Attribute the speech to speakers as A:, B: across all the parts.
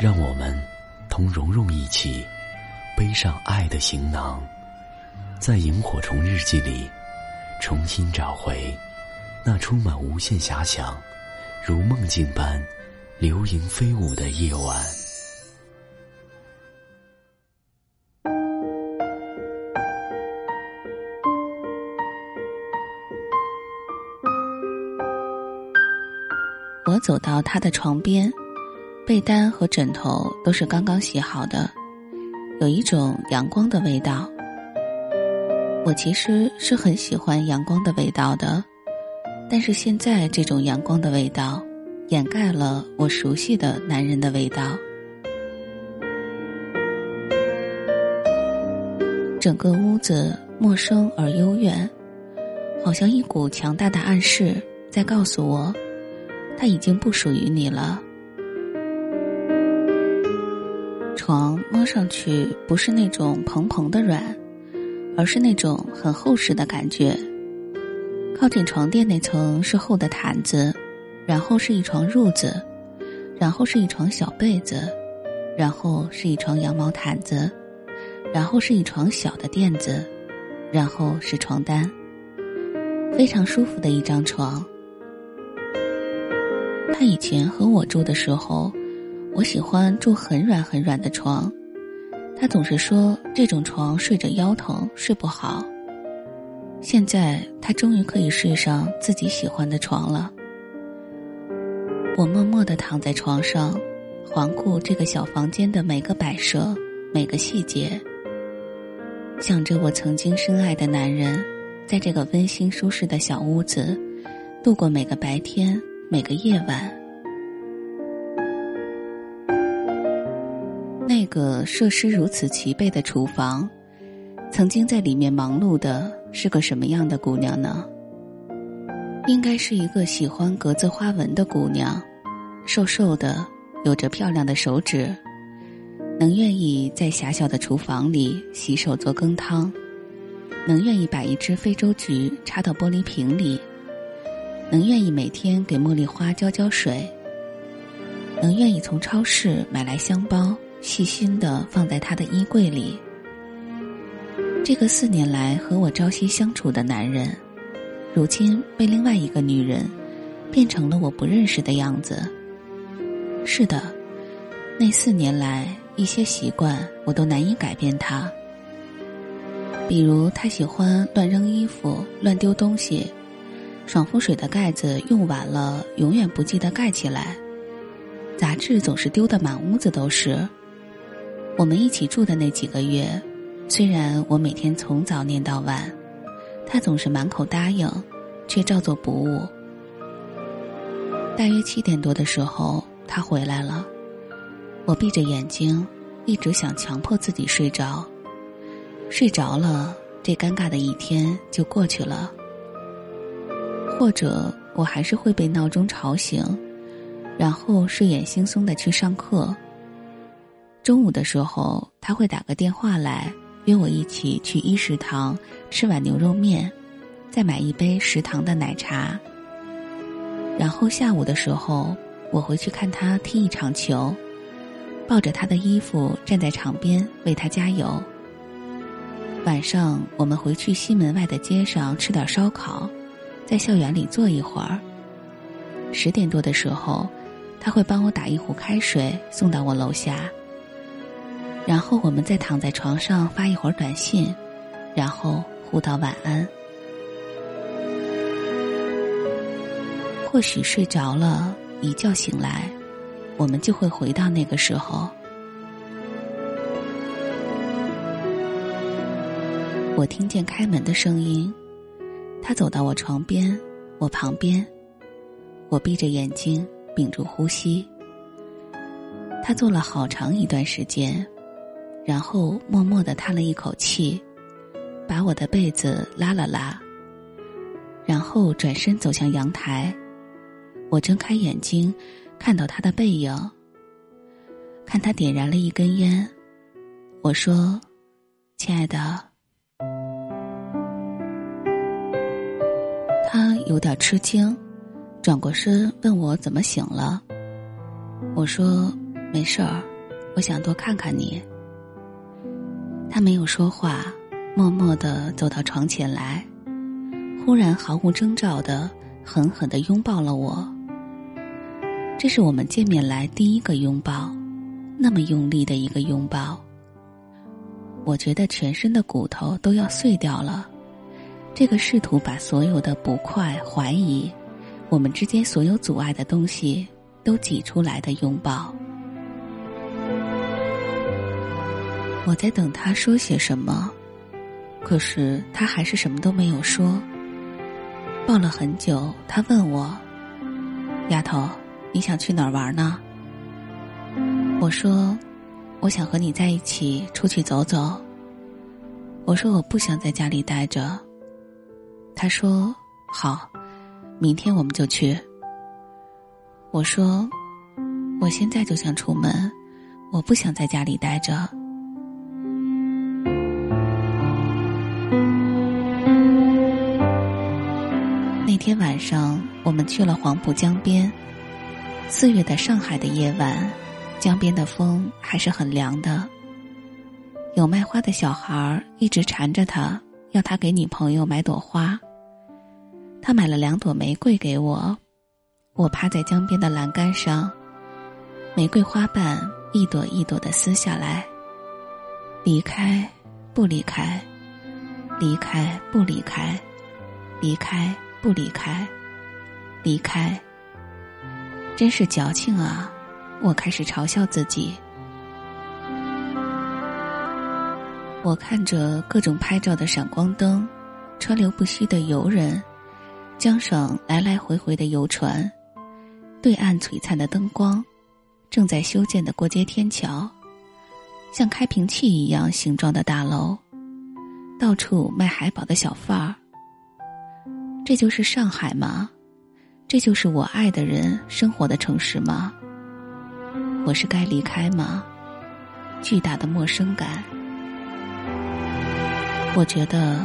A: 让我们同蓉蓉一起背上爱的行囊，在萤火虫日记里重新找回那充满无限遐想、如梦境般流萤飞舞的夜晚。
B: 我走到他的床边。被单和枕头都是刚刚洗好的，有一种阳光的味道。我其实是很喜欢阳光的味道的，但是现在这种阳光的味道掩盖了我熟悉的男人的味道。整个屋子陌生而幽怨，好像一股强大的暗示在告诉我，他已经不属于你了。摸上去不是那种蓬蓬的软，而是那种很厚实的感觉。靠近床垫那层是厚的毯子，然后是一床褥子，然后是一床小被子，然后是一床羊毛毯子，然后是一床小的垫子，然后是床单。非常舒服的一张床。他以前和我住的时候。我喜欢住很软很软的床，他总是说这种床睡着腰疼，睡不好。现在他终于可以睡上自己喜欢的床了。我默默地躺在床上，环顾这个小房间的每个摆设、每个细节，想着我曾经深爱的男人，在这个温馨舒适的小屋子，度过每个白天、每个夜晚。个设施如此齐备的厨房，曾经在里面忙碌的是个什么样的姑娘呢？应该是一个喜欢格子花纹的姑娘，瘦瘦的，有着漂亮的手指，能愿意在狭小的厨房里洗手做羹汤，能愿意把一只非洲菊插到玻璃瓶里，能愿意每天给茉莉花浇浇水，能愿意从超市买来香包。细心的放在他的衣柜里。这个四年来和我朝夕相处的男人，如今被另外一个女人变成了我不认识的样子。是的，那四年来一些习惯我都难以改变他。比如他喜欢乱扔衣服、乱丢东西，爽肤水的盖子用完了永远不记得盖起来，杂志总是丢的满屋子都是。我们一起住的那几个月，虽然我每天从早念到晚，他总是满口答应，却照做不误。大约七点多的时候，他回来了，我闭着眼睛，一直想强迫自己睡着，睡着了，这尴尬的一天就过去了。或者我还是会被闹钟吵醒，然后睡眼惺忪的去上课。中午的时候，他会打个电话来约我一起去一食堂吃碗牛肉面，再买一杯食堂的奶茶。然后下午的时候，我回去看他踢一场球，抱着他的衣服站在场边为他加油。晚上我们回去西门外的街上吃点烧烤，在校园里坐一会儿。十点多的时候，他会帮我打一壶开水送到我楼下。然后我们再躺在床上发一会儿短信，然后互道晚安。或许睡着了，一觉醒来，我们就会回到那个时候。我听见开门的声音，他走到我床边，我旁边，我闭着眼睛，屏住呼吸。他坐了好长一段时间，然后默默的叹了一口气，把我的被子拉了拉，然后转身走向阳台。我睁开眼睛，看到他的背影，看他点燃了一根烟。我说：“亲爱的。”他有点吃惊，转过身问我怎么醒了。我说：“没事儿，我想多看看你。”他没有说话，默默的走到床前来，忽然毫无征兆的狠狠的拥抱了我。这是我们见面来第一个拥抱，那么用力的一个拥抱。我觉得全身的骨头都要碎掉了，这个试图把所有的不快、怀疑，我们之间所有阻碍的东西都挤出来的拥抱。我在等他说些什么，可是他还是什么都没有说。抱了很久，他问我：“丫头，你想去哪儿玩呢？”我说。我想和你在一起出去走走。我说我不想在家里待着。他说好，明天我们就去。我说我现在就想出门，我不想在家里待着。天晚上，我们去了黄浦江边。四月的上海的夜晚。江边的风还是很凉的。有卖花的小孩一直缠着他，要他给女朋友买朵花。他买了两朵玫瑰给我，我趴在江边的栏杆上，玫瑰花瓣一朵一朵的撕下来。离开，不离开，离开不离开，离开不离开，离开。真是矫情啊！我开始嘲笑自己。我看着各种拍照的闪光灯，川流不息的游人，江上来来回回的游船，对岸璀璨的灯光，正在修建的过街天桥，像开瓶器一样形状的大楼，到处卖海宝的小贩儿。这就是上海吗？这就是我爱的人生活的城市吗？我是该离开吗？巨大的陌生感，我觉得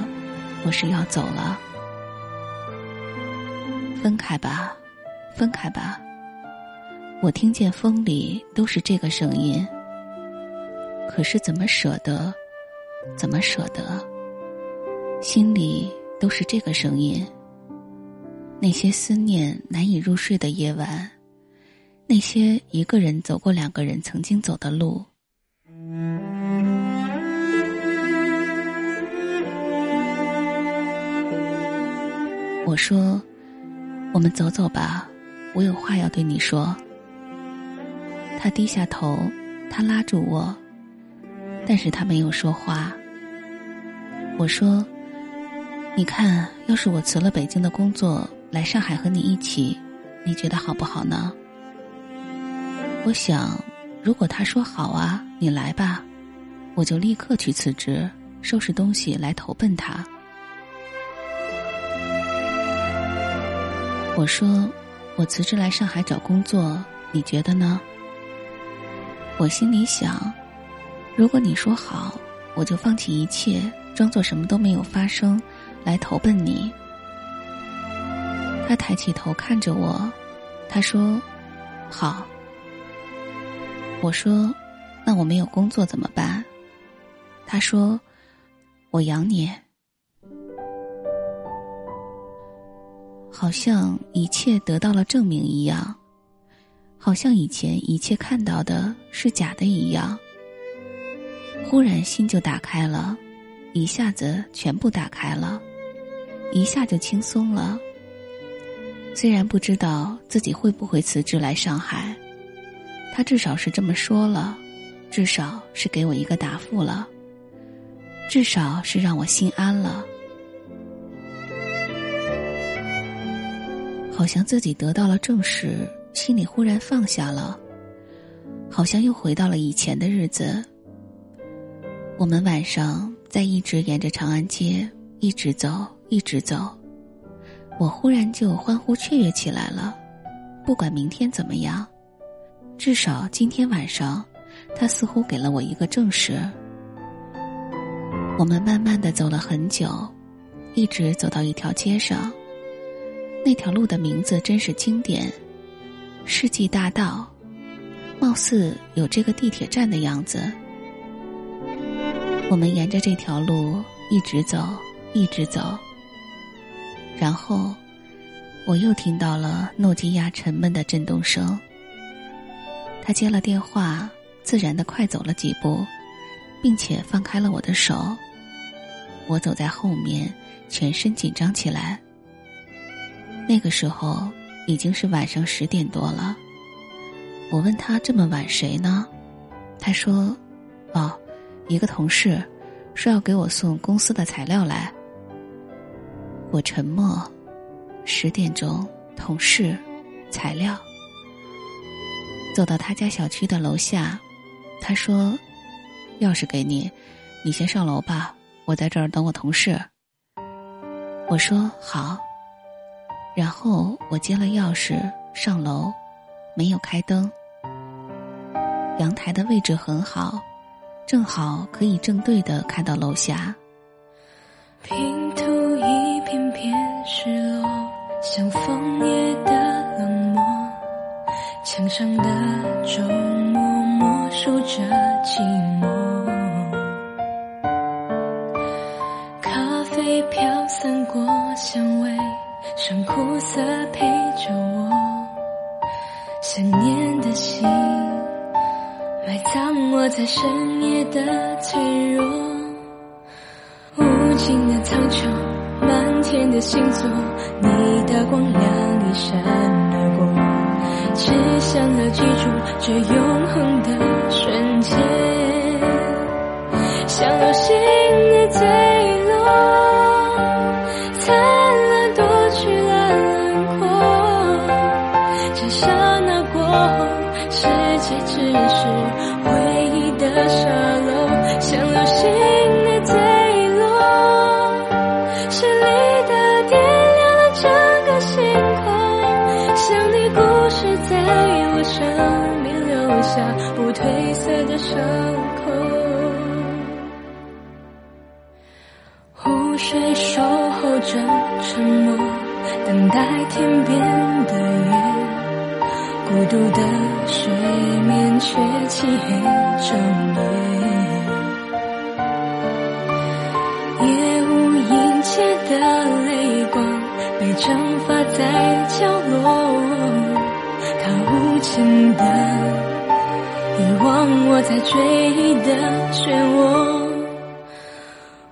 B: 我是要走了。分开吧，分开吧。我听见风里都是这个声音，可是怎么舍得？怎么舍得？心里都是这个声音。那些思念难以入睡的夜晚。那些一个人走过两个人曾经走的路，我说：“我们走走吧，我有话要对你说。”他低下头，他拉住我，但是他没有说话。我说：“你看，要是我辞了北京的工作，来上海和你一起，你觉得好不好呢？”我想，如果他说好啊，你来吧，我就立刻去辞职，收拾东西来投奔他。我说，我辞职来上海找工作，你觉得呢？我心里想，如果你说好，我就放弃一切，装作什么都没有发生，来投奔你。他抬起头看着我，他说：“好。”我说：“那我没有工作怎么办？”他说：“我养你。”好像一切得到了证明一样，好像以前一切看到的是假的一样。忽然心就打开了，一下子全部打开了，一下就轻松了。虽然不知道自己会不会辞职来上海。他至少是这么说了，至少是给我一个答复了，至少是让我心安了。好像自己得到了证实，心里忽然放下了，好像又回到了以前的日子。我们晚上在一直沿着长安街一直走，一直走，我忽然就欢呼雀跃起来了。不管明天怎么样，至少今天晚上，他似乎给了我一个证实。我们慢慢的走了很久，一直走到一条街上。那条路的名字真是经典，世纪大道，貌似有这个地铁站的样子。我们沿着这条路一直走，一直走，然后我又听到了诺基亚沉闷的震动声。他接了电话，自然的快走了几步，并且放开了我的手。我走在后面，全身紧张起来。那个时候已经是晚上十点多了。我问他这么晚谁呢？他说：“哦，一个同事说要给我送公司的材料来。”我沉默。十点钟，同事，材料。走到他家小区的楼下，他说：“钥匙给你，你先上楼吧。”我在这儿等我同事。我说好，然后我接了钥匙上楼，没有开灯。阳台的位置很好，正好可以正对的看到楼下。
C: 拼图一片片失落，像枫叶的冷漠，墙上的钟默默数着寂寞。咖啡飘散过香味，剩苦涩陪着我。想念的心，埋葬我在深夜的脆弱。无尽的苍穹，满天的星座，你的光亮一闪而过，只想要记住这永恒的瞬间，像流星的坠落。灿烂夺去了轮廓，这刹那过后，世界只是褪色的伤口，湖水守候着沉默，等待天边的月。孤独的水面却漆黑整夜，夜无阴切的泪光被蒸发在角落，它无情的。遗忘我在追忆的漩涡，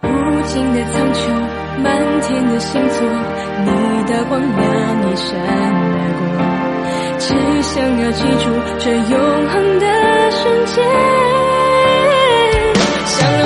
C: 无尽的苍穹，满天的星座，你的光亮一闪而过，只想要记住这永恒的瞬间，像流